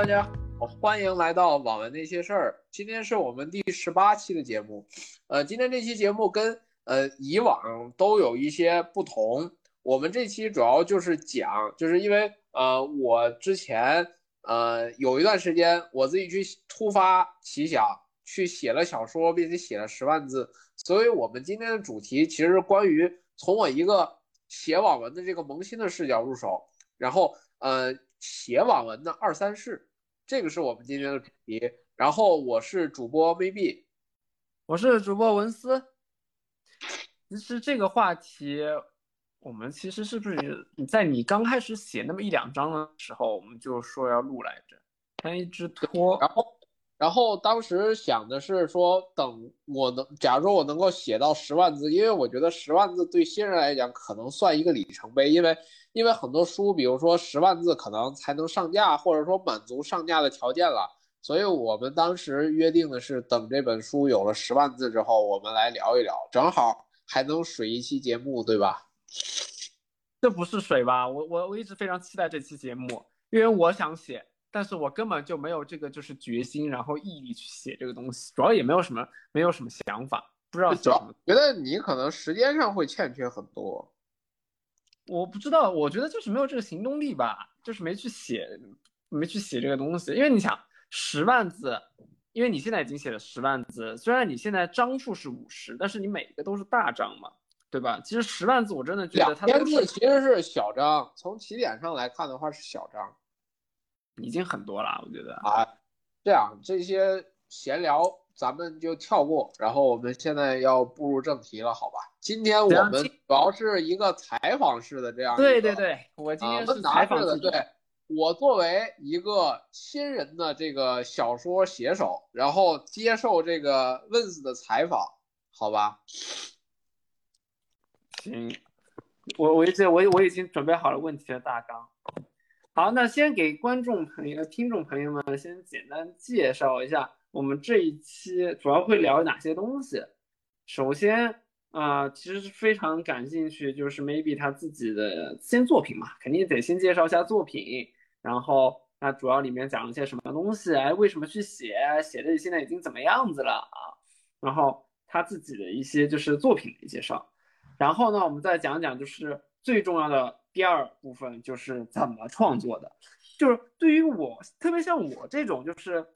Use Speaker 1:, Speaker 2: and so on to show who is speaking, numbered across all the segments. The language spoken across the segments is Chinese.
Speaker 1: 大家好，欢迎来到网文那些事儿。今天是我们第十八期的节目，呃，今天这期节目跟呃以往都有一些不同。我们这期主要就是讲，就是因为呃我之前呃有一段时间我自己去突发奇想去写了小说，并且写了十万字，所以我们今天的主题其实关于从我一个写网文的这个萌新的视角入手，然后呃写网文的二三事，这个是我们今天的主题。然后我是主播 maybe，
Speaker 2: 我是主播文思。其实这个话题，我们其实是不是在你刚开始写那么一两章的时候，我们就说要录来着，但一直拖。
Speaker 1: 然后，然后当时想的是说，等我能，假如说我能够写到十万字，因为我觉得十万字对新人来讲可能算一个里程碑，因为因为很多书，比如说十万字可能才能上架，或者说满足上架的条件了，所以我们当时约定的是，等这本书有了十万字之后，我们来聊一聊，正好还能水一期节目，对吧？
Speaker 2: 这不是水吧？我我我一直非常期待这期节目，因为我想写，但是我根本就没有这个就是决心，然后毅力去写这个东西，主要也没有什么没有什么想法，不知道写
Speaker 1: 主要
Speaker 2: 什么。
Speaker 1: 觉得你可能时间上会欠缺很多。
Speaker 2: 我不知道，我觉得就是没有这个行动力吧，就是没去写，没去写这个东西。因为你想十万字，因为你现在已经写了十万字，虽然你现在章数是五十，但是你每个都是大章嘛，对吧？其实十万字我真的觉得
Speaker 1: 两千
Speaker 2: 它都是
Speaker 1: 字其实是小章，从起点上来看的话是小章
Speaker 2: 已经很多了，我觉得。
Speaker 1: 啊。这样这些闲聊咱们就跳过，然后我们现在要步入正题了，好吧？今天我们主要是一个采访式的这样
Speaker 2: 对对对，我今
Speaker 1: 啊
Speaker 2: 天是采访自己
Speaker 1: 对我作为一个新人的这个小说写手，然后接受这个 Wins 的采访，好吧？
Speaker 2: 行，我我已经我我已经准备好了问题的大纲。好，那先给观众朋友、听众朋友们先简单介绍一下我们这一期主要会聊哪些东西。首先啊、其实是非常感兴趣，就是 maybe 他自己的先作品嘛，肯定得先介绍一下作品，然后那主要里面讲了些什么东西，哎，为什么去写，写的现在已经怎么样子了啊？然后他自己的一些就是作品的介绍。然后呢，我们再讲讲就是最重要的第二部分，就是怎么创作的。就是对于我，特别像我这种就是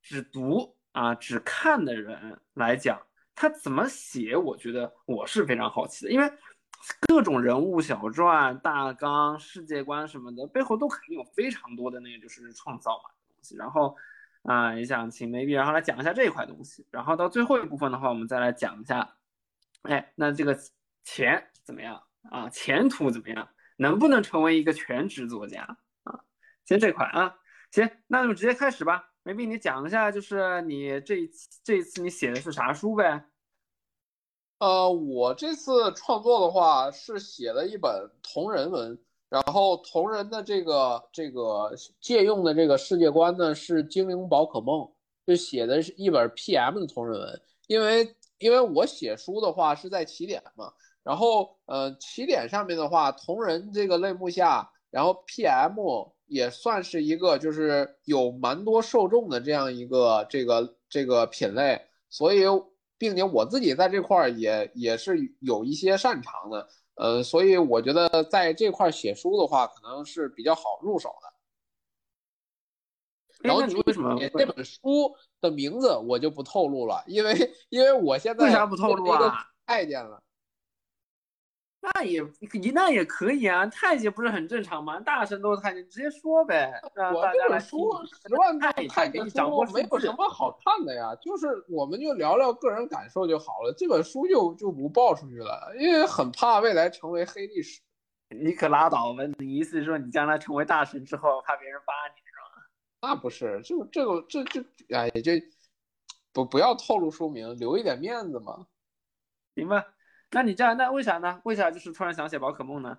Speaker 2: 只读啊、只看的人来讲，他怎么写，我觉得我是非常好奇的，因为各种人物小传、大纲、世界观什么的，背后都肯定有非常多的那个就是创造嘛东西。然后啊、也想请 maybe 然后来讲一下这一块东西。然后到最后一部分的话，我们再来讲一下，哎，那这个钱怎么样啊？前途怎么样？能不能成为一个全职作家啊？先这块啊，行，那就直接开始吧。梅碧你讲一下，就是你这这一次你写的是啥书呗？
Speaker 1: 呃，我这次创作的话是写了一本同人文，然后同人的这个这个借用的这个世界观呢是《精灵宝可梦》，就写的是一本 PM 的同人文。因为因为我写书的话是在起点嘛，然后呃起点上面的话，同人这个类目下，然后 PM 也算是一个就是有蛮多受众的这样一个这个这个品类，所以并且我自己在这块儿也也是有一些擅长的，呃，所以我觉得在这块儿写书的话，可能是比较好入手的。然后你
Speaker 2: 为什么
Speaker 1: 体这本书的名字我就不透露了，因为因为我现在
Speaker 2: 为啥不透露啊？
Speaker 1: 太监了。
Speaker 2: 那也那也可以啊，太监不是很正常吗？大神都是太监，直接说呗，让
Speaker 1: 我
Speaker 2: 大家来听
Speaker 1: 这本书十万字
Speaker 2: 看一
Speaker 1: 太监书没有什么好看的呀，就是我们就聊聊个人感受就好了。这本书就就不爆出去了，因为很怕未来成为黑历史。
Speaker 2: 你可拉倒吧！你意思是说你将来成为大神之后，怕别人扒你是吧？
Speaker 1: 那不是，就这个这这哎，就不不要透露书名，留一点面子嘛。
Speaker 2: 行吧？那你这样，那为啥呢？为啥就是突然想写宝可梦呢？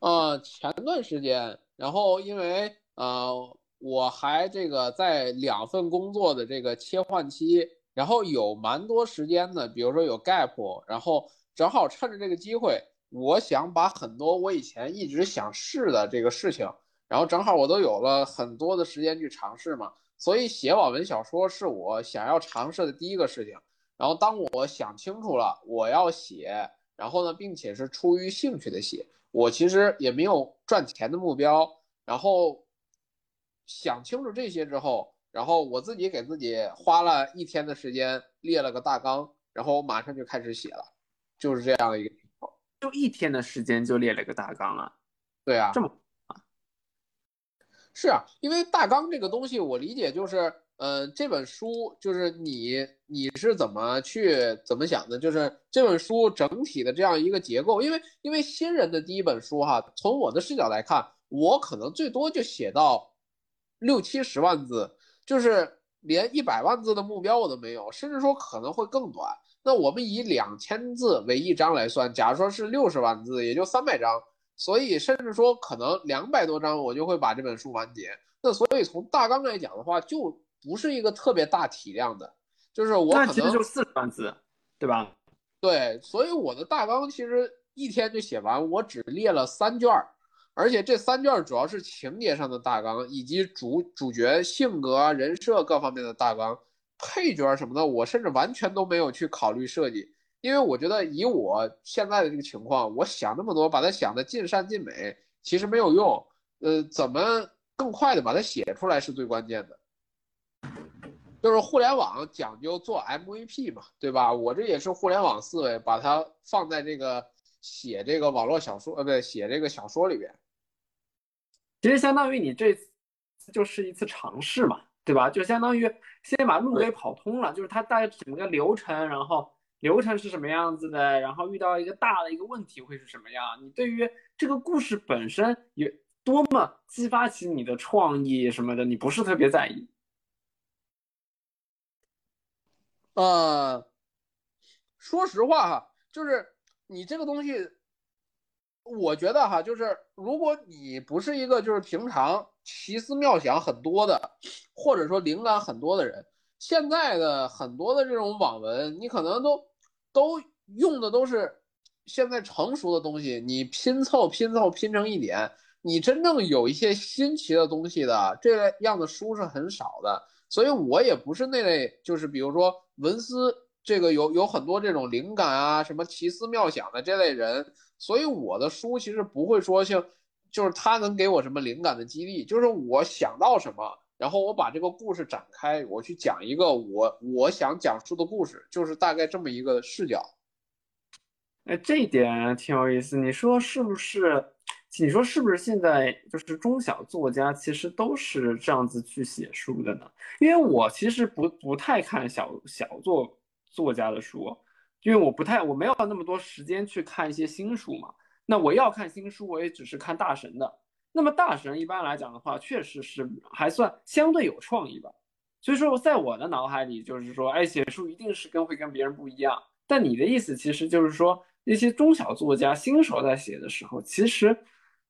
Speaker 1: 呃，前段时间，然后因为呃，我还这个在两份工作的这个切换期，然后有蛮多时间的，比如说有 gap，然后正好趁着这个机会，我想把很多我以前一直想试的这个事情，然后正好我都有了很多的时间去尝试嘛，所以写网文小说是我想要尝试的第一个事情。然后当我想清楚了我要写，然后呢，并且是出于兴趣的写，我其实也没有赚钱的目标。然后想清楚这些之后，然后我自己给自己花了一天的时间列了个大纲，然后马上就开始写了，就是这样的一个情况。
Speaker 2: 就一天的时间就列了个大纲啊？
Speaker 1: 对啊，
Speaker 2: 这么
Speaker 1: 啊？是啊，因为大纲这个东西，我理解就是。嗯，这本书就是你你是怎么去怎么想的？就是这本书整体的这样一个结构，因为因为新人的第一本书哈，从我的视角来看，我可能最多就写到六七十万字，就是连一百万字的目标我都没有，甚至说可能会更短。那我们以两千字为一章来算，假如说是六十万字，也就三百章，所以甚至说可能两百多章我就会把这本书完结。那所以从大纲来讲的话，就不是一个特别大体量的，就是我可能
Speaker 2: 就四十万字，对吧？
Speaker 1: 对，所以我的大纲其实一天就写完，我只列了三卷儿，而且这三卷主要是情节上的大纲，以及主主角性格、人设各方面的大纲，配角什么的，我甚至完全都没有去考虑设计，因为我觉得以我现在的这个情况，我想那么多，把它想的尽善尽美，其实没有用。呃，怎么更快的把它写出来是最关键的。就是互联网讲究做 MVP 嘛，对吧？我这也是互联网思维，把它放在这个写这个网络小说，呃，不对，写这个小说里边。
Speaker 2: 其实相当于你这次就是一次尝试嘛，对吧？就相当于先把路给跑通了，就是它大概整个流程，然后流程是什么样子的，然后遇到一个大的一个问题会是什么样？你对于这个故事本身有多么激发起你的创意什么的，你不是特别在意。
Speaker 1: 呃，说实话哈，就是你这个东西，我觉得哈，就是如果你不是一个就是平常奇思妙想很多的，或者说灵感很多的人，现在的很多的这种网文，你可能都都用的都是现在成熟的东西，你拼凑拼凑拼成一点，你真正有一些新奇的东西的这样的书是很少的。所以我也不是那类，就是比如说文思这个有有很多这种灵感啊，什么奇思妙想的这类人，所以我的书其实不会说像，就是他能给我什么灵感的激励，就是我想到什么，然后我把这个故事展开，我去讲一个我我想讲述的故事，就是大概这么一个视角。
Speaker 2: 哎，这一点挺有意思，你说是不是？你说是不是现在就是中小作家其实都是这样子去写书的呢？因为我其实不不太看小小作作家的书，因为我不太我没有那么多时间去看一些新书嘛。那我要看新书，我也只是看大神的。那么大神一般来讲的话，确实是还算相对有创意吧。所以说，在我的脑海里就是说，哎，写书一定是跟会跟别人不一样。但你的意思其实就是说，那些中小作家新手在写的时候，其实。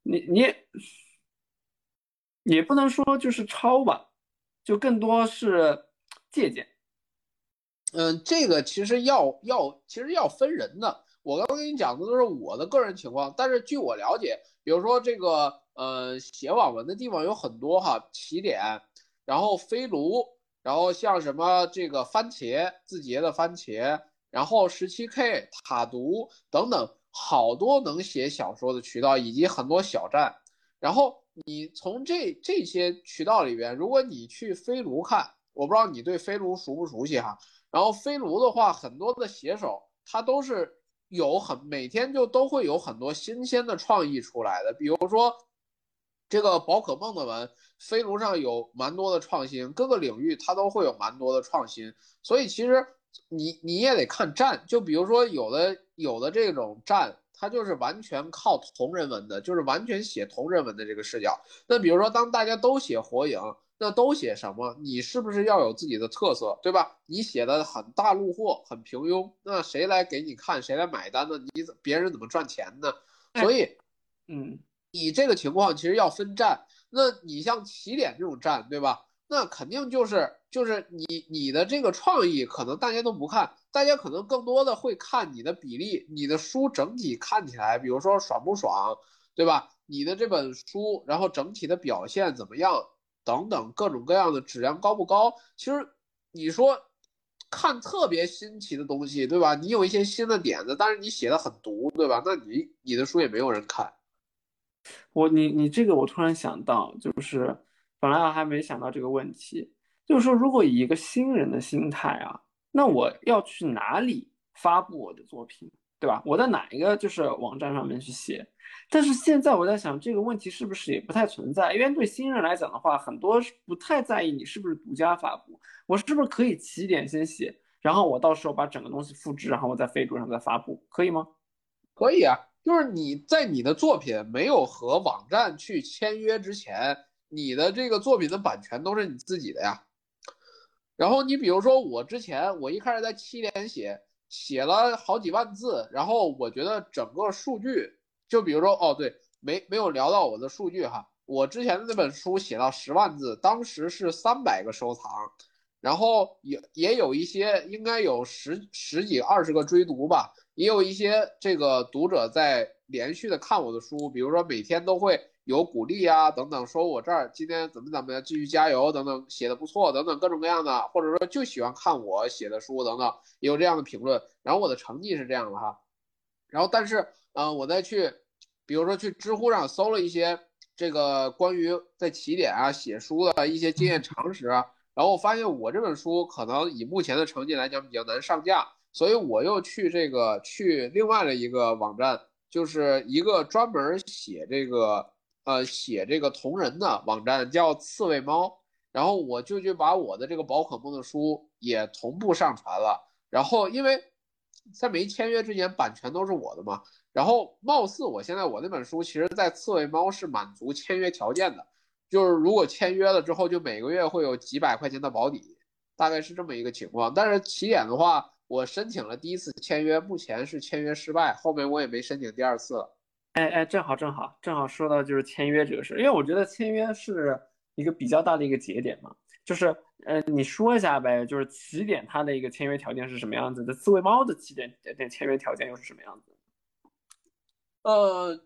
Speaker 2: 你你也不能说就是抄吧，就更多是借鉴。
Speaker 1: 嗯，这个其实要要其实要分人的。我刚刚跟你讲的都是我的个人情况，但是据我了解，比如说这个呃写网文的地方有很多哈，起点，然后飞卢，然后像什么这个番茄字节的番茄，然后十七 K 塔读等等。好多能写小说的渠道，以及很多小站。然后你从这这些渠道里边，如果你去飞卢看，我不知道你对飞卢熟不熟悉哈。然后飞卢的话，很多的写手他都是有很每天就都会有很多新鲜的创意出来的。比如说这个宝可梦的文，飞卢上有蛮多的创新，各个领域它都会有蛮多的创新。所以其实。你你也得看站，就比如说有的有的这种站，它就是完全靠同人文的，就是完全写同人文的这个视角。那比如说当大家都写火影，那都写什么？你是不是要有自己的特色，对吧？你写的很大路货，很平庸，那谁来给你看？谁来买单呢？你怎别人怎么赚钱呢？所以，
Speaker 2: 嗯，
Speaker 1: 你这个情况其实要分站。那你像起点这种站，对吧？那肯定就是就是你你的这个创意，可能大家都不看，大家可能更多的会看你的比例，你的书整体看起来，比如说爽不爽，对吧？你的这本书，然后整体的表现怎么样，等等各种各样的质量高不高？其实你说看特别新奇的东西，对吧？你有一些新的点子，但是你写的很毒，对吧？那你你的书也没有人看。
Speaker 2: 我你你这个我突然想到，就是本来我还没想到这个问题，就是说如果以一个新人的心态啊，那我要去哪里发布我的作品，对吧？我在哪一个就是网站上面去写？但是现在我在想这个问题是不是也不太存在？因为对新人来讲的话，很多是不太在意你是不是独家发布，我是不是可以起点先写，然后我到时候把整个东西复制，然后我在飞猪上再发布，可以吗？
Speaker 1: 可以啊。就是你在你的作品没有和网站去签约之前，你的这个作品的版权都是你自己的呀。然后你比如说我之前我一开始在七点写，写了好几万字，然后我觉得整个数据，就比如说哦对，没没有聊到我的数据哈，我之前的那本书写到十万字，当时是三百个收藏，然后也也有一些应该有十十几二十个追读吧。也有一些这个读者在连续的看我的书，比如说每天都会有鼓励啊等等，说我这儿今天怎么怎么样，继续加油等等，写的不错等等各种各样的，或者说就喜欢看我写的书等等，也有这样的评论。然后我的成绩是这样的哈，然后但是嗯，我再去，比如说去知乎上搜了一些这个关于在起点啊写书的一些经验常识啊，然后我发现我这本书可能以目前的成绩来讲比较难上架。所以我又去这个去另外的一个网站，就是一个专门写这个呃写这个同人的网站，叫刺猬猫。然后我就去把我的这个宝可梦的书也同步上传了。然后因为在没签约之前，版权都是我的嘛。然后貌似我现在我那本书，其实在刺猬猫是满足签约条件的，就是如果签约了之后，就每个月会有几百块钱的保底，大概是这么一个情况。但是起点的话。我申请了第一次签约，目前是签约失败，后面我也没申请第二次了。
Speaker 2: 哎哎，正好正好正好说到就是签约这个事，因为我觉得签约是一个比较大的一个节点嘛。就是呃，你说一下呗，就是起点它的一个签约条件是什么样子的？刺猬猫的起点点签约条件又是什么样子？
Speaker 1: 呃，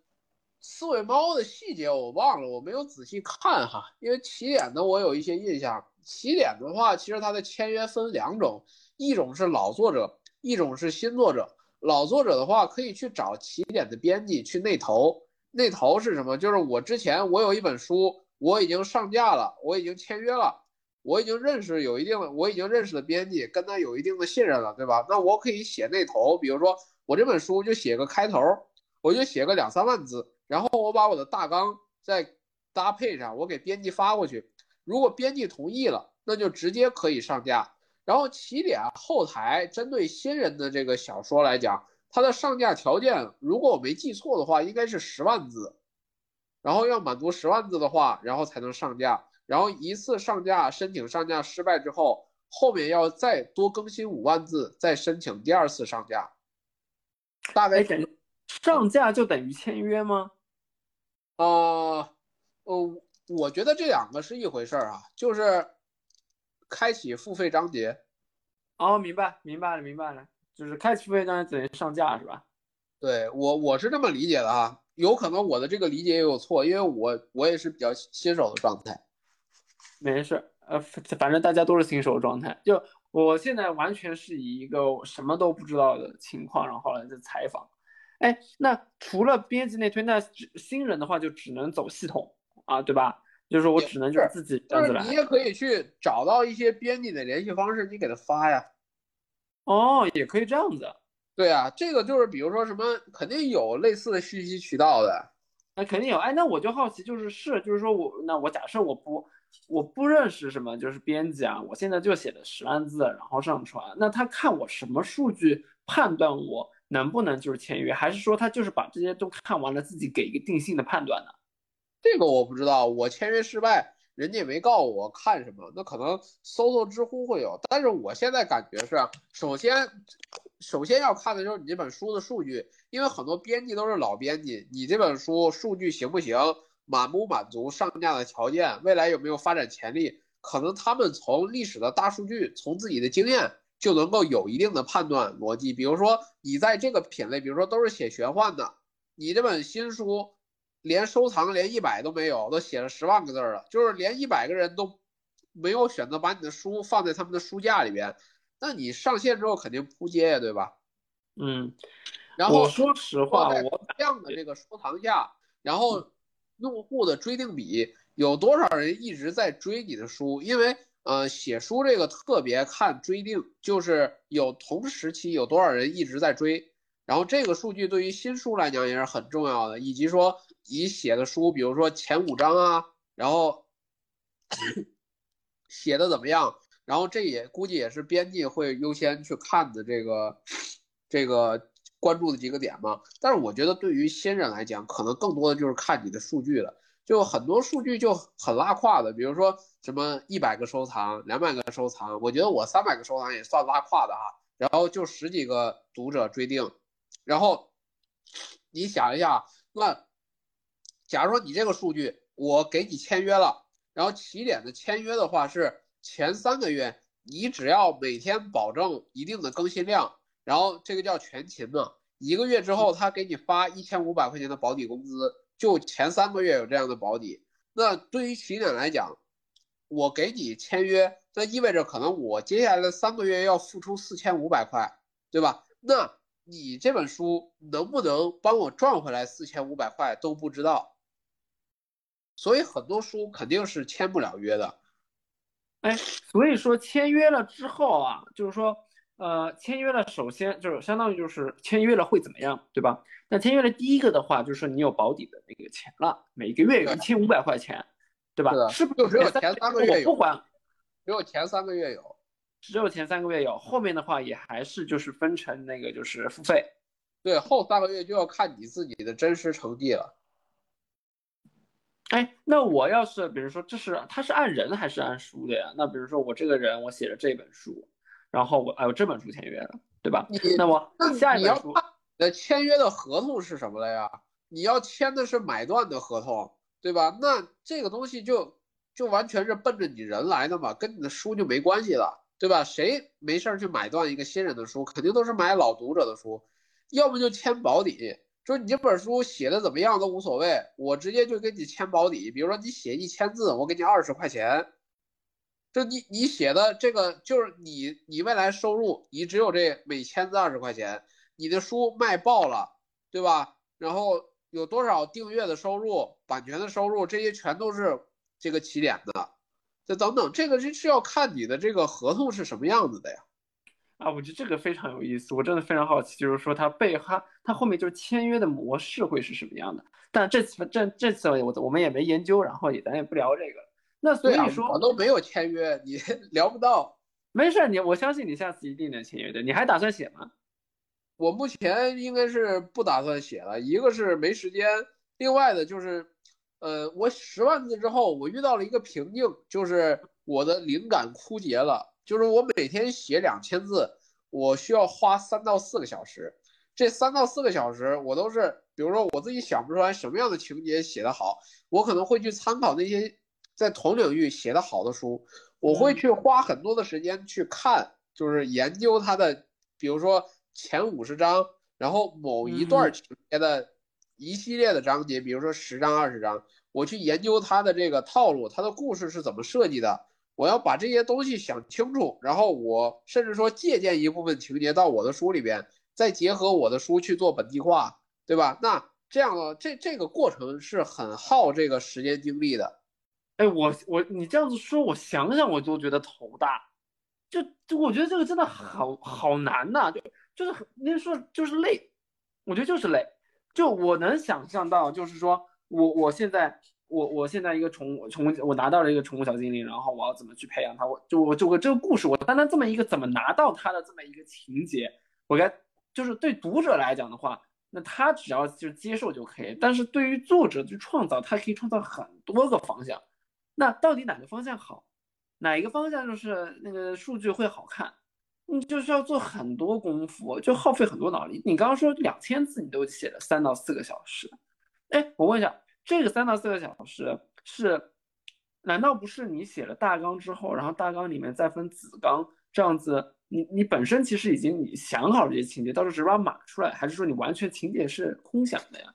Speaker 1: 刺猬猫的细节我忘了，我没有仔细看哈。因为起点的我有一些印象，起点的话，其实它的签约分两种。一种是老作者，一种是新作者。老作者的话，可以去找起点的编辑去内投。内投是什么？就是我之前我有一本书，我已经上架了，我已经签约了，我已经认识有一定的，我已经认识的编辑，跟他有一定的信任了，对吧？那我可以写内投，比如说我这本书就写个开头，我就写个两三万字，然后我把我的大纲再搭配上，我给编辑发过去。如果编辑同意了，那就直接可以上架。然后起点后台针对新人的这个小说来讲，它的上架条件，如果我没记错的话，应该是十万字，然后要满足十万字的话，然后才能上架。然后一次上架申请上架失败之后，后面要再多更新五万字，再申请第二次上架。大概
Speaker 2: 上架就等于签约吗？
Speaker 1: 呃，呃，我觉得这两个是一回事儿啊，就是。开启付费章节，
Speaker 2: 哦，明白，明白了，明白了，就是开启付费章节等于上架是吧？
Speaker 1: 对我，我是这么理解的啊，有可能我的这个理解也有错，因为我我也是比较新手的状态。
Speaker 2: 没事，呃，反正大家都是新手状态，就我现在完全是以一个什么都不知道的情况，然后来在采访。哎，那除了编辑内推，那新人的话就只能走系统啊，对吧？就是我只能就是自己，
Speaker 1: 就是你也可以去找到一些编辑的联系方式，你给他发呀。
Speaker 2: 哦，也可以这样子。
Speaker 1: 对啊，这个就是比如说什么，肯定有类似的信息渠道的。
Speaker 2: 那肯定有。哎，那我就好奇，就是是，就是说我那我假设我不我不认识什么，就是编辑啊，我现在就写的十万字，然后上传，那他看我什么数据判断我能不能就是签约，还是说他就是把这些都看完了，自己给一个定性的判断呢？
Speaker 1: 这个我不知道，我签约失败，人家也没告诉我看什么，那可能搜搜知乎会有。但是我现在感觉是，首先，首先要看的就是你这本书的数据，因为很多编辑都是老编辑，你这本书数据行不行？满不满足上架的条件，未来有没有发展潜力，可能他们从历史的大数据，从自己的经验就能够有一定的判断逻辑。比如说你在这个品类，比如说都是写玄幻的，你这本新书连收藏连一百都没有，都写了十万个字了，就是连一百个人都没有选择把你的书放在他们的书架里边，那你上线之后肯定扑街呀，对吧？
Speaker 2: 嗯，
Speaker 1: 然后
Speaker 2: 说实话，我
Speaker 1: 这样的这个收藏价，然后用户的追订比有多少人一直在追你的书？因为呃，写书这个特别看追订，就是有同时期有多少人一直在追，然后这个数据对于新书来讲也是很重要的，以及说你写的书，比如说前五章啊，然后写的怎么样，然后这也估计也是编辑会优先去看的这个。这个关注的几个点嘛，但是我觉得对于新人来讲，可能更多的就是看你的数据了。就很多数据就很拉胯的，比如说什么一百个收藏、两百个收藏，我觉得我三百个收藏也算拉胯的哈。然后就十几个读者追订，然后你想一下，那假如说你这个数据我给你签约了，然后起点的签约的话是前三个月，你只要每天保证一定的更新量。然后这个叫全勤嘛，一个月之后他给你发一千五百块钱的保底工资，就前三个月有这样的保底。那对于起点来讲，我给你签约，那意味着可能我接下来的三个月要付出四千五百块，对吧？那你这本书能不能帮我赚回来四千五百块都不知道。所以很多书肯定是签不了约的。
Speaker 2: 哎，所以说签约了之后啊，就是说。呃，签约了，首先就是相当于就是签约了会怎么样，对吧？那签约了第一个的话，就是你有保底的那个钱了，每个月有一千五百块钱，对吧？是不
Speaker 1: 是？只有前三个月
Speaker 2: 有，不管，
Speaker 1: 只有前三个月有，
Speaker 2: 只有前三个月有，后面的话也还是就是分成那个就是付费。
Speaker 1: 对，后三个月就要看你自己的真实成绩了。
Speaker 2: 哎，那我要是比如说这是他是按人还是按书的呀？那比如说我这个人我写了这本书。然后我哎，我这本书签约了，对吧？那么下一本书，
Speaker 1: 那签约的合同是什么了呀？你要签的是买断的合同，对吧？那这个东西就就完全是奔着你人来的嘛，跟你的书就没关系了，对吧？谁没事儿去买断一个新人的书，肯定都是买老读者的书，要么就签保底，就是你这本书写的怎么样都无所谓，我直接就给你签保底。比如说你写一千字，我给你二十块钱。就你你写的这个就是你你未来收入，你只有这每千字二十块钱，你的书卖爆了，对吧？然后有多少订阅的收入、版权的收入，这些全都是这个起点的。这等等，这个是是要看你的这个合同是什么样子的呀。
Speaker 2: 啊，我觉得这个非常有意思，我真的非常好奇，就是说他被哈他后面就是签约的模式会是什么样的？但这次这这次我我们也没研究，然后也咱也不聊这个。那所以说，
Speaker 1: 我都没有签约，你 聊不到。
Speaker 2: 没事，你我相信你下次一定能签约的。你还打算写吗？
Speaker 1: 我目前应该是不打算写了，一个是没时间，另外的就是，呃，我十万字之后，我遇到了一个瓶颈，就是我的灵感枯竭了。就是我每天写两千字，我需要花三到四个小时。这三到四个小时，我都是，比如说我自己想不出来什么样的情节写得好，我可能会去参考那些。在同领域写的好的书，我会去花很多的时间去看，就是研究它的，比如说前五十章，然后某一段情节的一系列的章节，比如说十章二十章，我去研究它的这个套路，它的故事是怎么设计的，我要把这些东西想清楚，然后我甚至说借鉴一部分情节到我的书里边，再结合我的书去做本地化，对吧？那这样的这这个过程是很耗这个时间精力的。
Speaker 2: 哎，我我你这样子说，我想想我都觉得头大，就就我觉得这个真的好好难呐，就就是您说就是累，我觉得就是累，就我能想象到，就是说我我现在我我现在一个宠物宠物，我拿到了一个宠物小精灵，然后我要怎么去培养它？我就我就我这个故事，我单单这么一个怎么拿到它的这么一个情节，我该就是对读者来讲的话，那他只要就接受就可以，但是对于作者去创造，他可以创造很多个方向。那到底哪个方向好？哪一个方向就是那个数据会好看？你就是要做很多功夫，就耗费很多脑力。你刚刚说两千字，你都写了三到四个小时。哎，我问一下，这个三到四个小时是，难道不是你写了大纲之后，然后大纲里面再分子纲这样子？你你本身其实已经你想好了这些情节，到时候只把它码出来，还是说你完全情节是空想的呀？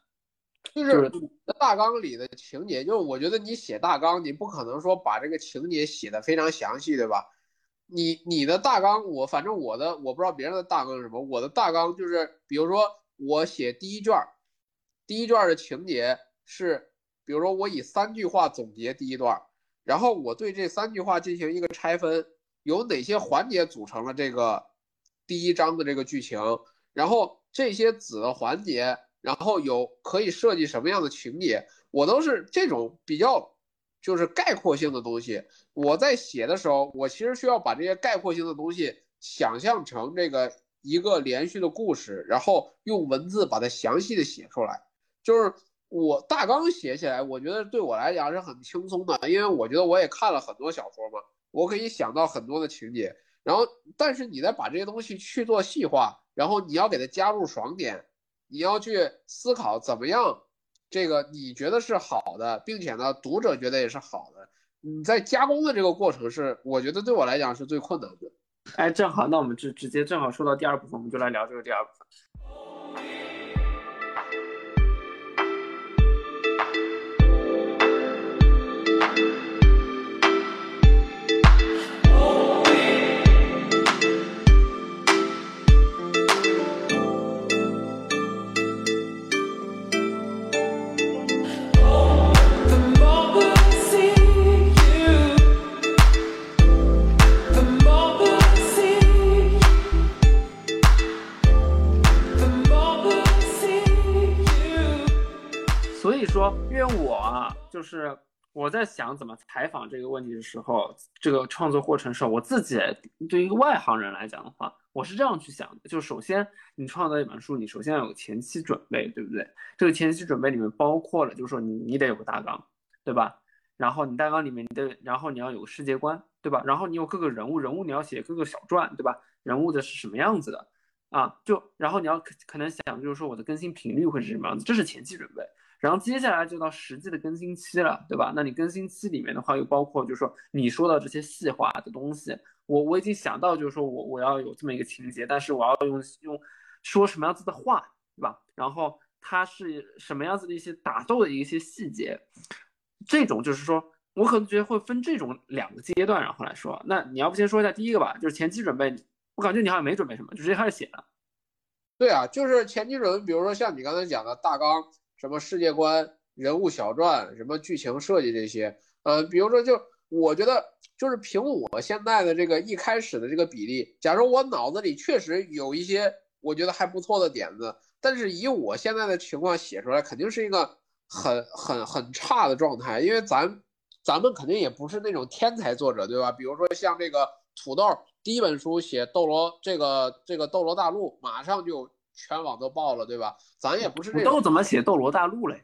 Speaker 1: 就是大纲里的情节，就是我觉得你写大纲，你不可能说把这个情节写的非常详细，对吧？你你的大纲，我反正我的我不知道别人的大纲是什么，我的大纲就是，比如说我写第一卷，第一卷的情节是，比如说我以三句话总结第一段，然后我对这三句话进行一个拆分。有哪些环节组成了这个第一章的这个剧情？然后这些子的环节，然后有可以设计什么样的情节？我都是这种比较就是概括性的东西。我在写的时候，我其实需要把这些概括性的东西想象成这个一个连续的故事，然后用文字把它详细的写出来。就是我大纲写起来，我觉得对我来讲是很轻松的，因为我觉得我也看了很多小说嘛。我可以想到很多的情节，然后，但是你再把这些东西去做细化，然后你要给它加入爽点，你要去思考怎么样，这个你觉得是好的，并且呢，读者觉得也是好的，你在加工的这个过程是，我觉得对我来讲是最困难的。
Speaker 2: 哎，正好，那我们直直接正好说到第二部分，我们就来聊这个第二部分。以说，因为我啊就是我在想怎么采访这个问题的时候，这个创作过程时候，我自己对于一个外行人来讲的话，我是这样去想的：，就首先你创造一本书，你首先要有前期准备，对不对？这个前期准备里面包括了，就是说你你得有个大纲，对吧？然后你大纲里面你的，然后你要有个世界观，对吧？然后你有各个人物，人物你要写各个小传，对吧？人物的是什么样子的啊？就然后你要可可能想，就是说我的更新频率会是什么样子，这是前期准备。然后接下来就到实际的更新期了，对吧？那你更新期里面的话，又包括就是说你说到这些细化的东西，我我已经想到，就是说我我要有这么一个情节，但是我要用用说什么样子的话，对吧？然后它是什么样子的一些打斗的一些细节，这种就是说我可能觉得会分这种两个阶段，然后来说。那你要不先说一下第一个吧，就是前期准备，我感觉你好像没准备什么，就直接开始写了。
Speaker 1: 对啊，就是前期准备，比如说像你刚才讲的大纲。什么世界观、人物小传、什么剧情设计这些，呃，比如说，就我觉得，就是凭我现在的这个一开始的这个比例，假如我脑子里确实有一些我觉得还不错的点子，但是以我现在的情况写出来，肯定是一个很很很差的状态，因为咱咱们肯定也不是那种天才作者，对吧？比如说像这个土豆第一本书写斗罗这个这个斗罗大陆，马上就。全网都爆了，对吧？咱也不是这
Speaker 2: 都怎么写《斗罗大陆》了呀？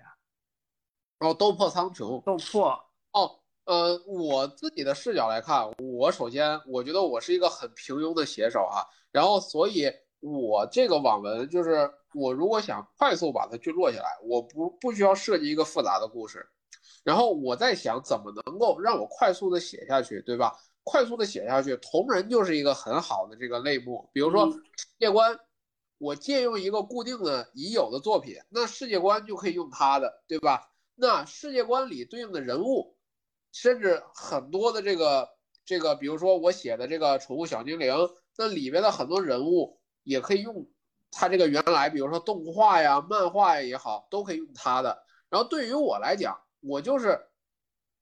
Speaker 1: 哦，斗破苍穹，
Speaker 2: 斗破。
Speaker 1: 哦，呃，我自己的视角来看，我首先我觉得我是一个很平庸的写手啊。然后，所以我这个网文就是，我如果想快速把它去落下来，我不不需要设计一个复杂的故事。然后我在想，怎么能够让我快速的写下去，对吧？快速的写下去，同人就是一个很好的这个类目，比如说世界观。我借用一个固定的已有的作品，那世界观就可以用它的，对吧？那世界观里对应的人物，甚至很多的这个这个，比如说我写的这个宠物小精灵，那里边的很多人物也可以用它这个原来，比如说动画呀、漫画呀也好，都可以用它的。然后对于我来讲，我就是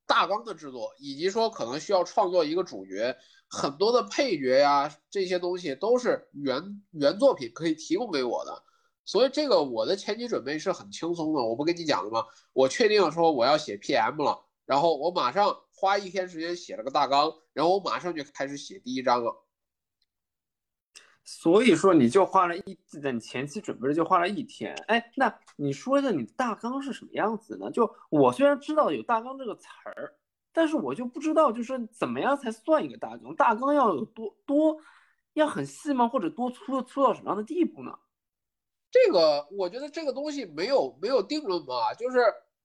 Speaker 1: 大纲的制作，以及说可能需要创作一个主角。很多的配角呀，这些东西都是原原作品可以提供给我的，所以这个我的前期准备是很轻松的。我不跟你讲了吗？我确定说我要写 PM 了，然后我马上花一天时间写了个大纲，然后我马上就开始写第一章了。
Speaker 2: 所以说你就花了一，你前期准备就花了一天。哎，那你说一下你大纲是什么样子呢？就我虽然知道有大纲这个词儿。但是我就不知道，就是怎么样才算一个大纲？大纲要有多多，要很细吗？或者多粗粗到什么样的地步呢？
Speaker 1: 这个我觉得这个东西没有没有定论吧，就是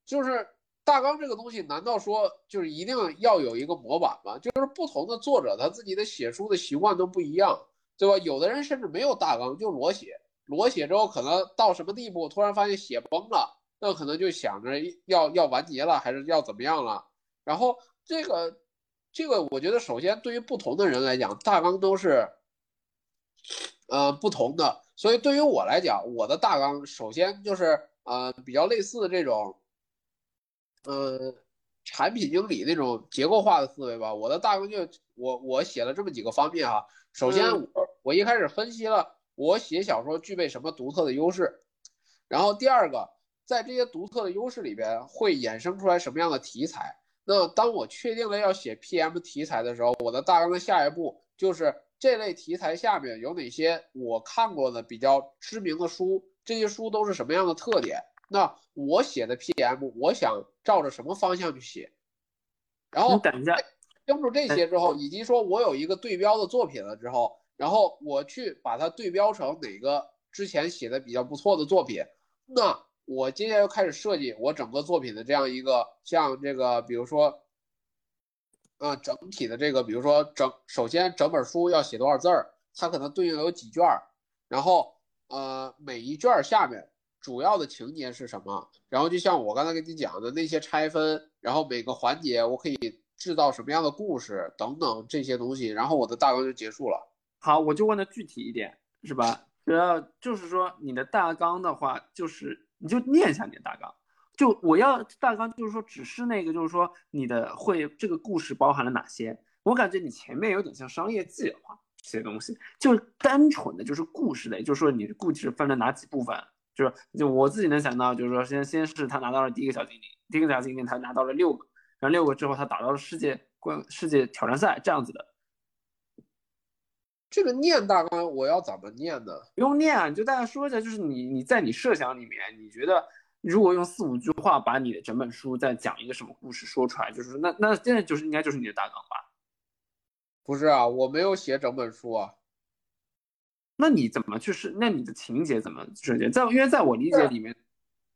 Speaker 1: 就是大纲这个东西，难道说就是一定要有一个模板吗？就是不同的作者他自己的写书的习惯都不一样，对吧？有的人甚至没有大纲就裸写，裸写之后可能到什么地步，突然发现写崩了，那可能就想着要要完结了，还是要怎么样了？然后这个这个，我觉得首先对于不同的人来讲，大纲都是呃不同的，所以对于我来讲，我的大纲首先就是呃比较类似的这种，呃产品经理那种结构化的思维吧。我的大纲就我我写了这么几个方面哈。首先我我一开始分析了我写小说具备什么独特的优势，然后第二个在这些独特的优势里边会衍生出来什么样的题材。那当我确定了要写 PM 题材的时候，我的大纲的下一步就是这类题材下面有哪些我看过的比较知名的书，这些书都是什么样的特点？那我写的 PM，我想照着什么方向去写？然后
Speaker 2: 等一下，
Speaker 1: 清楚这些之后，以及说我有一个对标的作品了之后，然后我去把它对标成哪个之前写的比较不错的作品，那。我今天又开始设计我整个作品的这样一个，像这个，比如说，啊，整体的这个，比如说整，首先整本书要写多少字儿，它可能对应有几卷儿，然后呃，每一卷下面主要的情节是什么，然后就像我刚才跟你讲的那些拆分，然后每个环节我可以制造什么样的故事等等这些东西，然后我的大纲就结束了。
Speaker 2: 好，我就问的具体一点，是吧？主要就是说你的大纲的话，就是。你就念一下你的大纲，就我要大纲，就是说只是那个，就是说你的会这个故事包含了哪些？我感觉你前面有点像商业计划这些东西，就单纯的就是故事类，就是说你的故事分了哪几部分？就是就我自己能想到，就是说先先是他拿到了第一个小精灵，第一个小精灵他拿到了六个，然后六个之后他打到了世界冠世界挑战赛这样子的。
Speaker 1: 这个念大纲我要怎么念呢？
Speaker 2: 不用念啊，你就大概说一下，就是你你在你设想里面，你觉得如果用四五句话把你的整本书再讲一个什么故事说出来，就是那那现在就是应该就是你的大纲吧？
Speaker 1: 不是啊，我没有写整本书啊。
Speaker 2: 那你怎么去是？那你的情节怎么设计？在因为在我理解里面，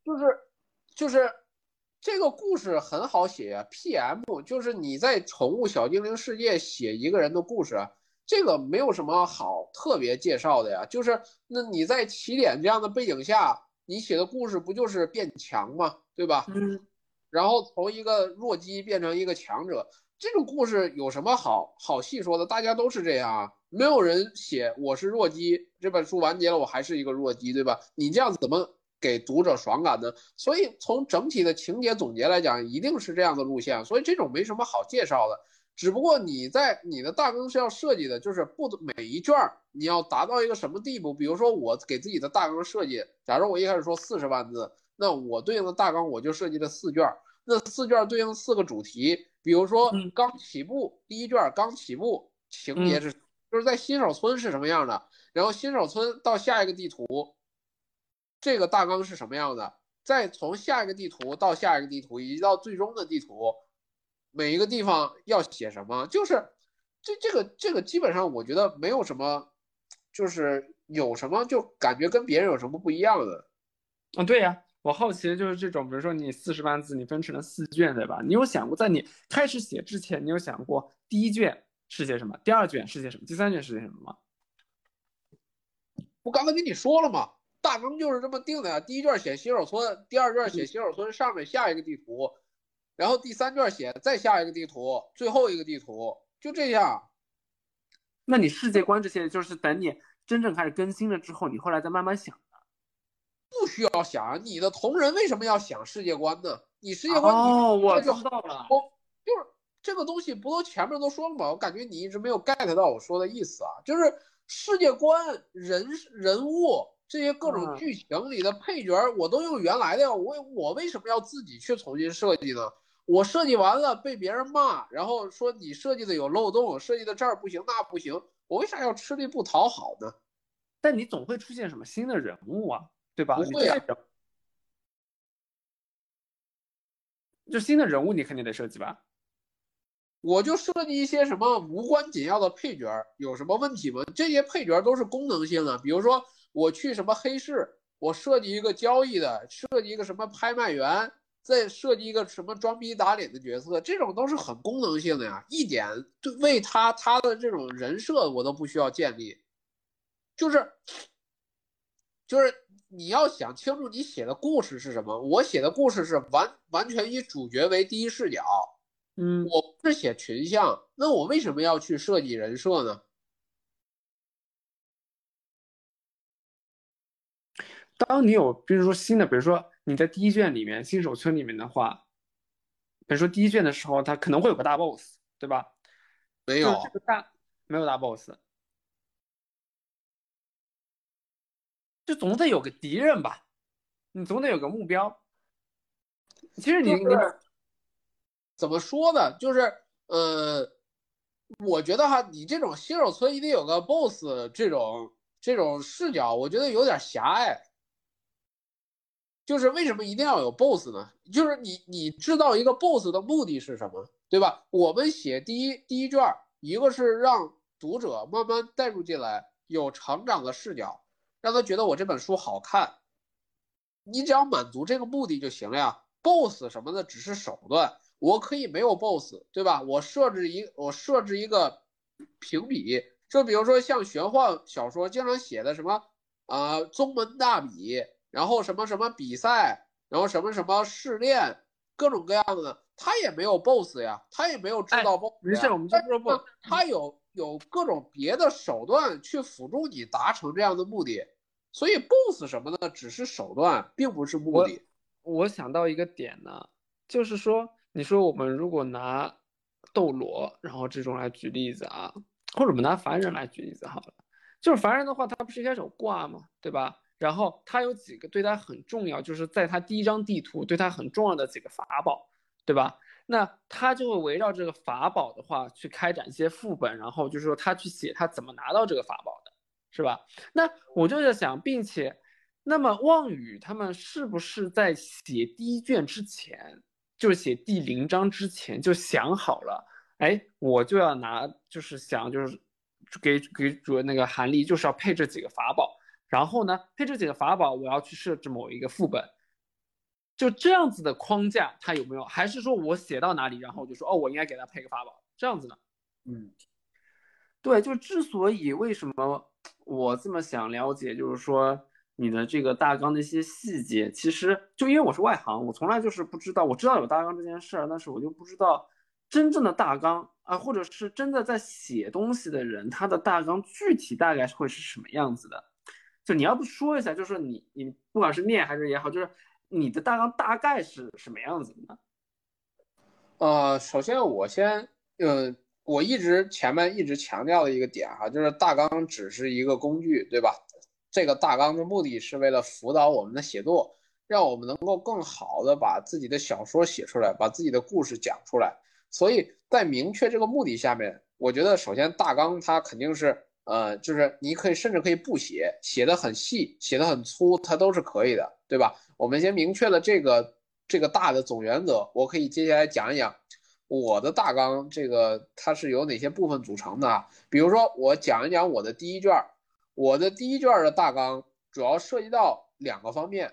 Speaker 1: 就是就是这个故事很好写呀。PM 就是你在宠物小精灵世界写一个人的故事。这个没有什么好特别介绍的呀，就是那你在起点这样的背景下，你写的故事不就是变强吗？对吧？
Speaker 2: 嗯。
Speaker 1: 然后从一个弱鸡变成一个强者，这种故事有什么好好细说的？大家都是这样啊，没有人写我是弱鸡，这本书完结了我还是一个弱鸡，对吧？你这样怎么给读者爽感呢？所以从整体的情节总结来讲，一定是这样的路线，所以这种没什么好介绍的。只不过你在你的大纲是要设计的，就是不每一卷你要达到一个什么地步？比如说我给自己的大纲设计，假如我一开始说四十万字，那我对应的大纲我就设计了四卷，那四卷对应四个主题，比如说刚起步第一卷刚起步情节是就是在新手村是什么样的，然后新手村到下一个地图，这个大纲是什么样的？再从下一个地图到下一个地图，以及到最终的地图。每一个地方要写什么，就是这这个这个基本上我觉得没有什么，就是有什么就感觉跟别人有什么不一样的。
Speaker 2: 嗯，对呀，我好奇的就是这种，比如说你四十万字，你分成了四卷，对吧？你有想过在你开始写之前，你有想过第一卷是写什么，第二卷是写什么，第三卷是写什么吗？
Speaker 1: 我刚才跟你说了嘛，大纲就是这么定的呀。第一卷写新手村，第二卷写新手村上面下一个地图。然后第三卷写再下一个地图，最后一个地图就这样。
Speaker 2: 那你世界观这些，就是等你真正开始更新了之后，你后来再慢慢想的。
Speaker 1: 不需要想，你的同人为什么要想世界观呢？你世界观
Speaker 2: 哦，我知道了。
Speaker 1: 我就是这个东西，不都前面都说了吗？我感觉你一直没有 get 到我说的意思啊，就是世界观、人人物。这些各种剧情里的配角，我都用原来的呀，我我为什么要自己去重新设计呢？我设计完了被别人骂，然后说你设计的有漏洞，设计的这儿不行那不行，我为啥要吃力不讨好呢？
Speaker 2: 但你总会出现什么新的人物啊，对吧？
Speaker 1: 不会啊，
Speaker 2: 就新的人物你肯定得设计吧？
Speaker 1: 我就设计一些什么无关紧要的配角，有什么问题吗？这些配角都是功能性的，比如说我去什么黑市，我设计一个交易的，设计一个什么拍卖员。再设计一个什么装逼打脸的角色，这种都是很功能性的呀，一点对为他他的这种人设我都不需要建立，就是就是你要想清楚你写的故事是什么，我写的故事是完完全以主角为第一视角，
Speaker 2: 嗯，
Speaker 1: 我不是写群像，那我为什么要去设计人设呢？
Speaker 2: 当你有比如说新的，比如说你在第一卷里面新手村里面的话，比如说第一卷的时候，它可能会有个大 boss，对吧？
Speaker 1: 没有
Speaker 2: 就，这个大没有大 boss，就总得有个敌人吧，你总得有个目标。其实你
Speaker 1: 就
Speaker 2: 你
Speaker 1: 是怎么说呢？就是呃，我觉得哈，你这种新手村一定有个 BOSS 这种这种视角，我觉得有点狭隘。就是为什么一定要有 BOSS 呢？就是你你知道一个 BOSS 的目的是什么，对吧？我们写第一第一卷，一个是让读者慢慢带入进来，有成长的视角，让他觉得我这本书好看。你只要满足这个目的就行了呀。BOSS 什么的只是手段，我可以没有 BOSS，对吧？我设置一我设置一个评比，就比如说像玄幻小说经常写的什么啊、宗门大比，然后什么什么比赛，然后什么什么试炼，各种各样的，他也没有 BOSS 呀，他也没有制造 BOSS 呀。
Speaker 2: 没事，我们就说不，
Speaker 1: 他有有各种别的手段去辅助你达成这样的目的，所以 BOSS 什么的只是手段，并不是目的。
Speaker 2: 我想到一个点呢，就是说，你说我们如果拿斗罗，然后这种来举例子啊，或者我们拿凡人来举例子好了，就是凡人的话，他不是一开始有挂吗？对吧？然后他有几个对他很重要，就是在他第一张地图对他很重要的几个法宝，对吧？那他就会围绕这个法宝的话去开展一些副本，然后就是说他去写他怎么拿到这个法宝的，是吧？那我就在想，并且。那么望宇他们是不是在写第一卷之前，就是写第零章之前就想好了？哎，我就要拿，就是想就是给给主那个韩立，就是要配这几个法宝，然后呢，配置几个法宝，我要去设置某一个副本，就这样子的框架，它有没有？还是说我写到哪里，然后我就说哦，我应该给他配个法宝，这样子呢？
Speaker 1: 嗯，
Speaker 2: 对，就之所以为什么我这么想了解，就是说。你的这个大纲的一些细节，其实就因为我是外行，我从来就是不知道。我知道有大纲这件事儿，但是我就不知道真正的大纲啊，或者是真的在写东西的人，他的大纲具体大概会是什么样子的。就你要不说一下，就是你你不管是念还是也好，就是你的大纲大概是什么样子的呢？
Speaker 1: 呃，首先我先，呃，我一直前面一直强调的一个点哈，就是大纲只是一个工具，对吧？这个大纲的目的是为了辅导我们的写作，让我们能够更好的把自己的小说写出来，把自己的故事讲出来。所以在明确这个目的下面，我觉得首先大纲它肯定是，呃，就是你可以甚至可以不写，写的很细，写的很粗，它都是可以的，对吧？我们先明确了这个这个大的总原则，我可以接下来讲一讲我的大纲，这个它是由哪些部分组成的啊？比如说我讲一讲我的第一卷。我的第一卷的大纲主要涉及到两个方面，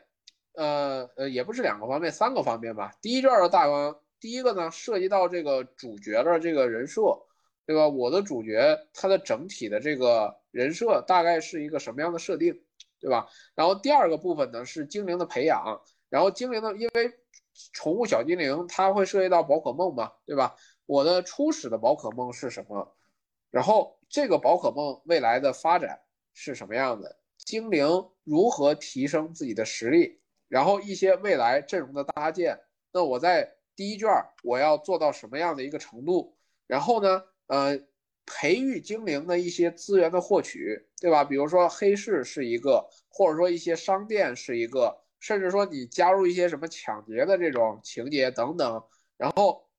Speaker 1: 呃呃，也不是两个方面，三个方面吧。第一卷的大纲，第一个呢涉及到这个主角的这个人设，对吧？我的主角他的整体的这个人设大概是一个什么样的设定，对吧？然后第二个部分呢是精灵的培养，然后精灵的因为宠物小精灵它会涉及到宝可梦嘛，对吧？我的初始的宝可梦是什么？然后这个宝可梦未来的发展。是什么样的？精灵如何提升自己的实力？然后一些未来阵容的搭建，那我在第一卷我要做到什么样的一个程度？然后呢，呃，培育精灵的一些资源的获取，对吧？比如说黑市是一个，或者说一些商店是一个，甚至说你加入一些什么抢劫的这种情节等等。然后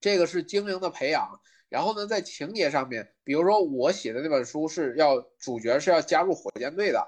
Speaker 1: 这个是精灵的培养。然后呢，在情节上面，比如说我写的那本书是要主角是要加入火箭队的，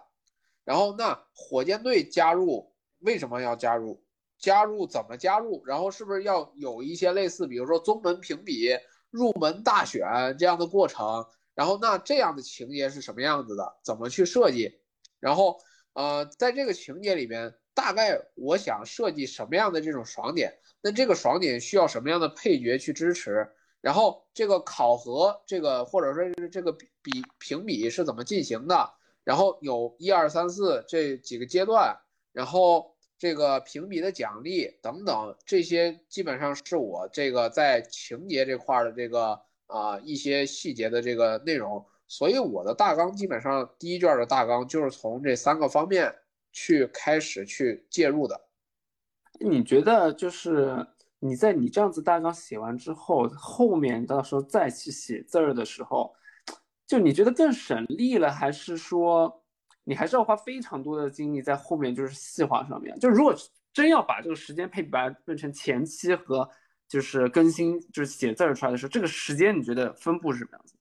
Speaker 1: 然后那火箭队加入为什么要加入？加入怎么加入？然后是不是要有一些类似，比如说宗门评比、入门大选这样的过程？然后那这样的情节是什么样子的？怎么去设计？然后呃，在这个情节里面，大概我想设计什么样的这种爽点，那这个爽点需要什么样的配角去支持，然后这个考核这个或者说是这个比比评比是怎么进行的，然后有一二三四这几个阶段，然后。这个评比的奖励等等，这些基本上是我这个在情节这块的这个啊一些细节的这个内容，所以我的大纲基本上第一卷的大纲就是从这三个方面去开始去介入的。
Speaker 2: 你觉得就是你在你这样子大纲写完之后，后面到时候再去写字儿的时候，就你觉得更省力了，还是说？你还是要花非常多的精力在后面，就是细化上面。就如果真要把这个时间配比把它分成前期和就是更新，就是写字儿出来的时候，这个时间你觉得分布是什么样子？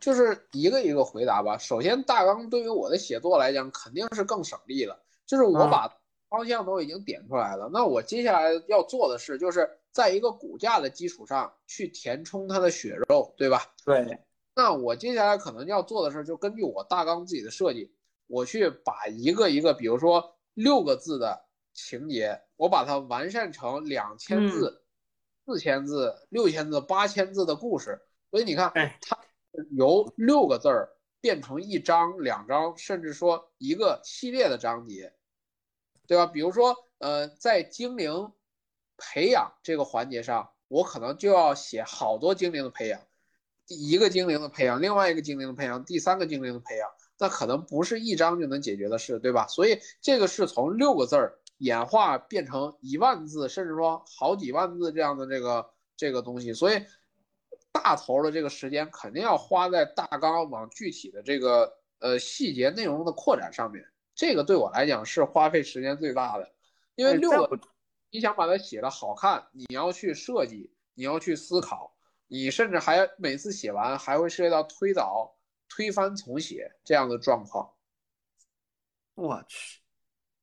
Speaker 1: 就是一个一个回答吧。首先，大纲对于我的写作来讲肯定是更省力了。就是我把方向都已经点出来了，那我接下来要做的是，就是在一个骨架的基础上去填充它的血肉，对吧？
Speaker 2: 对。
Speaker 1: 那我接下来可能要做的事，就根据我大纲自己的设计，我去把一个一个，比如说六个字的情节，我把它完善成两千字、四千字、六千字、八千字的故事。所以你看，它由六个字儿变成一章、两章，甚至说一个系列的章节，对吧？比如说，呃，在精灵培养这个环节上，我可能就要写好多精灵的培养。一个精灵的培养，另外一个精灵的培养，第三个精灵的培养，那可能不是一章就能解决的事，对吧？所以这个是从六个字儿演化变成一万字，甚至说好几万字这样的这个这个东西，所以大头的这个时间肯定要花在大纲往具体的这个呃细节内容的扩展上面。这个对我来讲是花费时间最大的，因为六个你想把它写的好看，你要去设计，你要去思考。你甚至还每次写完还会涉及到推倒、推翻重写这样的状况。
Speaker 2: 我去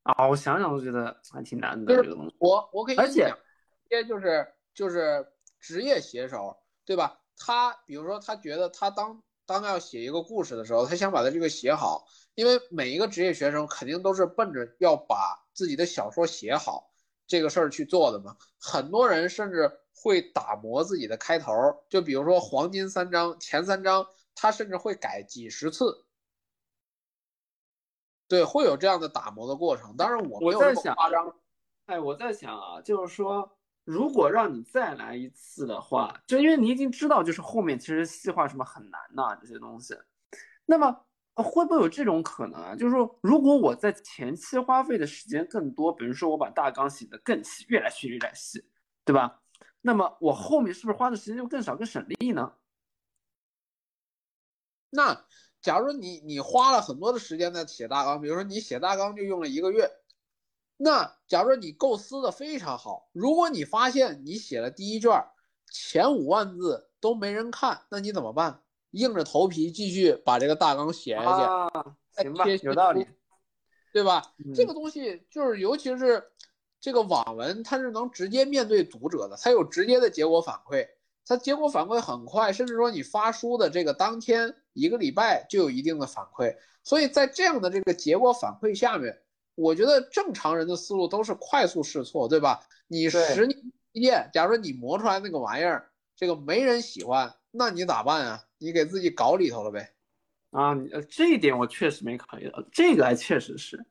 Speaker 2: 啊！我想想都觉得还挺难的。
Speaker 1: 就是我我可以，而且，些就是就是职业写手，对吧？他比如说他觉得他当当要写一个故事的时候，他想把他这个写好，因为每一个职业学生肯定都是奔着要把自己的小说写好这个事儿去做的嘛。很多人甚至。会打磨自己的开头，就比如说黄金三章前三章，他甚至会改几十次。对，会有这样的打磨的过程。当然，我
Speaker 2: 我在想，哎，我在想啊，就是说，如果让你再来一次的话，就因为你已经知道，就是后面其实细化什么很难呐，这些东西。那么会不会有这种可能啊？就是说，如果我在前期花费的时间更多，比如说我把大纲写的更细，越来越越来细，对吧？那么我后面是不是花的时间就更少、更省力呢？
Speaker 1: 那假如你你花了很多的时间在写大纲，比如说你写大纲就用了一个月，那假如你构思的非常好，如果你发现你写了第一卷前五万字都没人看，那你怎么办？硬着头皮继续把这个大纲写下
Speaker 2: 去，行吧？有道理，
Speaker 1: 对吧？这个东西就是，尤其是。这个网文它是能直接面对读者的，它有直接的结果反馈，它结果反馈很快，甚至说你发书的这个当天一个礼拜就有一定的反馈。所以在这样的这个结果反馈下面，我觉得正常人的思路都是快速试错，对吧？你十年假如说你磨出来那个玩意儿，这个没人喜欢，那你咋办啊？你给自己搞里头了呗？
Speaker 2: 啊，呃，这一点我确实没考虑到，这个还确实是。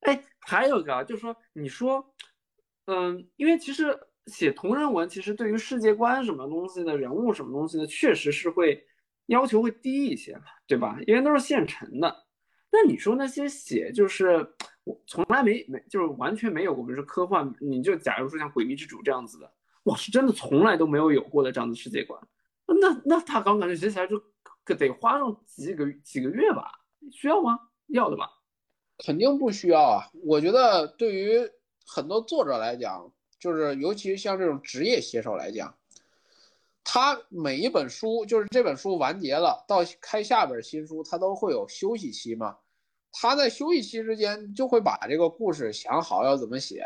Speaker 2: 哎，还有个啊，就是说，你说，嗯，因为其实写同人文，其实对于世界观什么东西的人物什么东西的，确实是会要求会低一些嘛，对吧？因为都是现成的。那你说那些写就是我从来没没就是完全没有过，比如说科幻，你就假如说像《诡秘之主》这样子的，我，是真的从来都没有有过的这样的世界观，那那他刚感觉写起来就得花上几个几个月吧？需要吗？要的吧？
Speaker 1: 肯定不需要啊！我觉得对于很多作者来讲，就是尤其像这种职业写手来讲，他每一本书就是这本书完结了，到开下本新书，他都会有休息期嘛。他在休息期之间就会把这个故事想好要怎么写，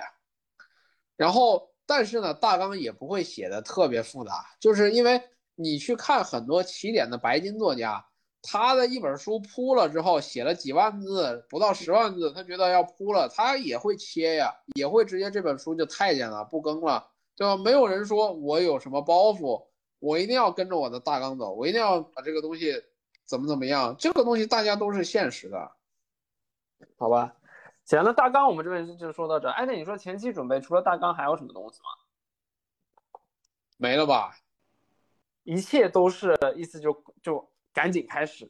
Speaker 1: 然后但是呢，大纲也不会写的特别复杂，就是因为你去看很多起点的白金作家，他的一本书铺了之后，写了几万字，不到十万字，他觉得要铺了，他也会切呀，也会直接这本书就太监了，不更了，对吧？没有人说我有什么包袱，我一定要跟着我的大纲走，我一定要把这个东西怎么怎么样，这个东西大家都是现实的，
Speaker 2: 好吧？行，那大纲我们这边就说到这。哎，那你说前期准备除了大纲还有什么东西吗？
Speaker 1: 没了吧？
Speaker 2: 一切都是意思就就赶紧开始，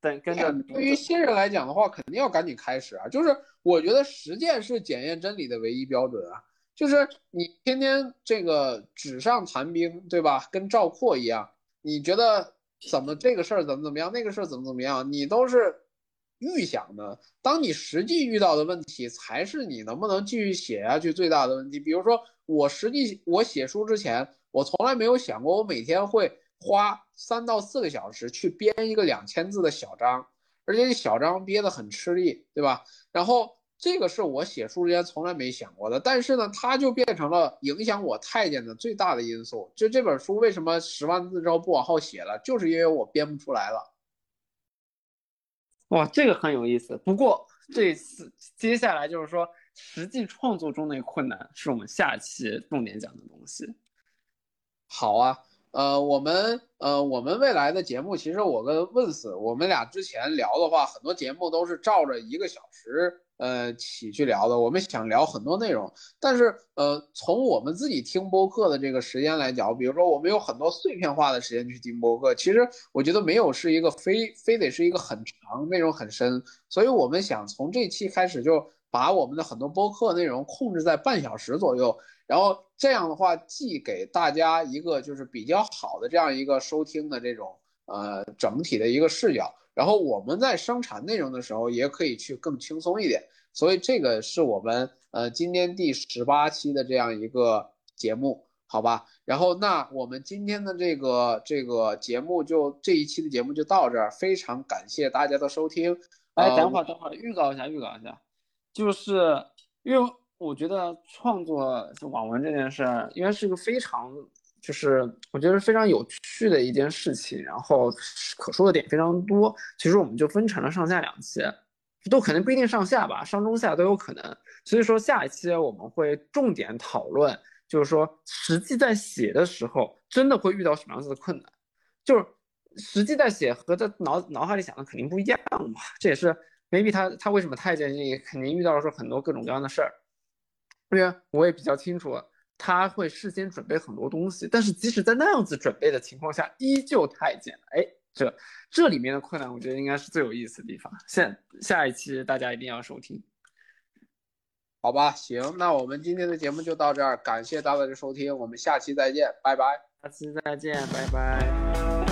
Speaker 2: 等跟着。
Speaker 1: 对于新人来讲的话，肯定要赶紧开始啊！就是我觉得实践是检验真理的唯一标准啊！就是你天天这个纸上谈兵，对吧？跟赵括一样，你觉得怎么这个事儿怎么怎么样，那个事儿怎么怎么样，你都是。预想的，当你实际遇到的问题，才是你能不能继续写下去最大的问题。比如说，我实际我写书之前，我从来没有想过，我每天会花三到四个小时去编一个两千字的小章，而且小章憋得很吃力，对吧？然后这个是我写书之前从来没想过的，但是呢，它就变成了影响我太监的最大的因素。就这本书为什么十万字之后不往后写了，就是因为我编不出来了。
Speaker 2: 哇，这个很有意思。不过这次接下来就是说，实际创作中的困难是我们下期重点讲的东西。
Speaker 1: 好啊，呃，我们呃，我们未来的节目，其实我跟问死，我们俩之前聊的话，很多节目都是照着一个小时。呃，起去聊的，我们想聊很多内容，但是呃，从我们自己听播客的这个时间来讲，比如说我们有很多碎片化的时间去听播客，其实我觉得没有是一个非非得是一个很长内容很深，所以我们想从这期开始就把我们的很多播客内容控制在半小时左右，然后这样的话既给大家一个就是比较好的这样一个收听的这种呃整体的一个视角。然后我们在生产内容的时候，也可以去更轻松一点。所以这个是我们呃今天第十八期的这样一个节目，好吧？然后那我们今天的这个这个节目就这一期的节目就到这儿，非常感谢大家的收听。
Speaker 2: 哎，等会儿等会儿，预告一下，预告一下，就是因为我觉得创作网文这件事，应该是一个非常。就是我觉得是非常有趣的一件事情，然后可说的点非常多。其实我们就分成了上下两期，都可能不一定上下吧，上中下都有可能。所以说下一期我们会重点讨论，就是说实际在写的时候真的会遇到什么样子的困难，就是实际在写和在脑脑海里想的肯定不一样嘛。这也是 maybe 他他为什么太监也肯定遇到了说很多各种各样的事儿，因为我也比较清楚。他会事先准备很多东西，但是即使在那样子准备的情况下，依旧太监了。哎，这这里面的困难，我觉得应该是最有意思的地方。下下一期大家一定要收听，
Speaker 1: 好吧？行，那我们今天的节目就到这儿，感谢大家的收听，我们下期再见，拜拜。
Speaker 2: 下期再见，拜拜。